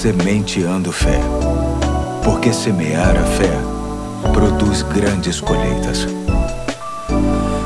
Sementeando Fé. Porque semear a fé produz grandes colheitas.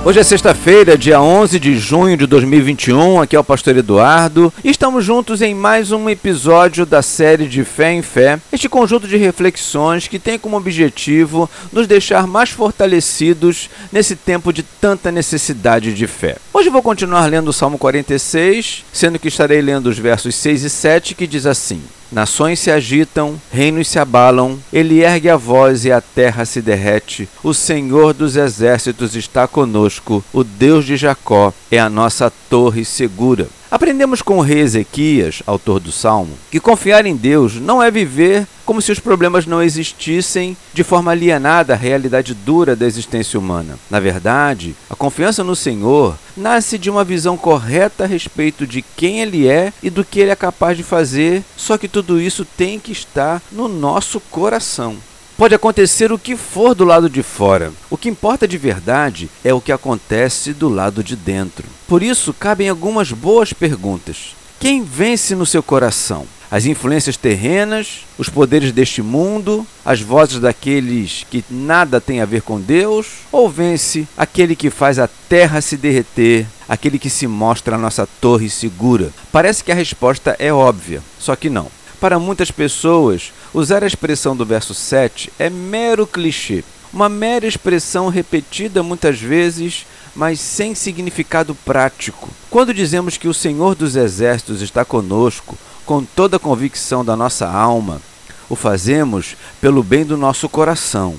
Hoje é sexta-feira, dia 11 de junho de 2021. Aqui é o Pastor Eduardo. E estamos juntos em mais um episódio da série de Fé em Fé. Este conjunto de reflexões que tem como objetivo nos deixar mais fortalecidos nesse tempo de tanta necessidade de fé. Hoje vou continuar lendo o Salmo 46, sendo que estarei lendo os versos 6 e 7 que diz assim: Nações se agitam, reinos se abalam, ele ergue a voz e a terra se derrete. O Senhor dos exércitos está conosco, o Deus de Jacó é a nossa torre segura. Aprendemos com o rei Ezequias, autor do Salmo, que confiar em Deus não é viver como se os problemas não existissem de forma alienada à realidade dura da existência humana. Na verdade, a confiança no Senhor nasce de uma visão correta a respeito de quem Ele é e do que Ele é capaz de fazer, só que tudo isso tem que estar no nosso coração. Pode acontecer o que for do lado de fora. O que importa de verdade é o que acontece do lado de dentro. Por isso, cabem algumas boas perguntas. Quem vence no seu coração? As influências terrenas, os poderes deste mundo, as vozes daqueles que nada têm a ver com Deus? Ou vence aquele que faz a terra se derreter, aquele que se mostra a nossa torre segura? Parece que a resposta é óbvia, só que não. Para muitas pessoas, usar a expressão do verso 7 é mero clichê, uma mera expressão repetida muitas vezes, mas sem significado prático. Quando dizemos que o Senhor dos Exércitos está conosco, com toda a convicção da nossa alma, o fazemos pelo bem do nosso coração.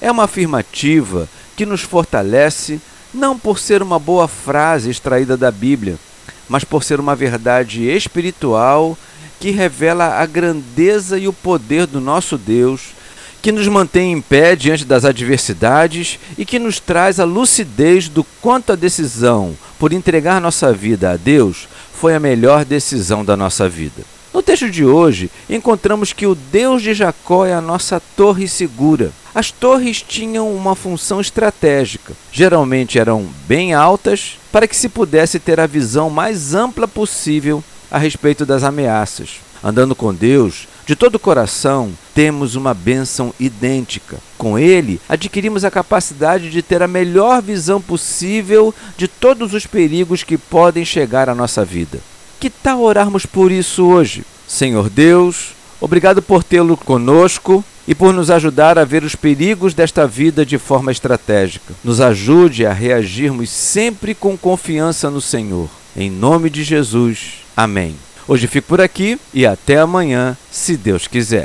É uma afirmativa que nos fortalece não por ser uma boa frase extraída da Bíblia, mas por ser uma verdade espiritual que revela a grandeza e o poder do nosso Deus, que nos mantém em pé diante das adversidades e que nos traz a lucidez do quanto a decisão por entregar nossa vida a Deus foi a melhor decisão da nossa vida. No texto de hoje, encontramos que o Deus de Jacó é a nossa torre segura. As torres tinham uma função estratégica. Geralmente eram bem altas para que se pudesse ter a visão mais ampla possível a respeito das ameaças. Andando com Deus, de todo o coração, temos uma bênção idêntica. Com Ele, adquirimos a capacidade de ter a melhor visão possível de todos os perigos que podem chegar à nossa vida. Que tal orarmos por isso hoje? Senhor Deus, obrigado por tê-lo conosco e por nos ajudar a ver os perigos desta vida de forma estratégica. Nos ajude a reagirmos sempre com confiança no Senhor. Em nome de Jesus. Amém. Hoje fico por aqui e até amanhã, se Deus quiser.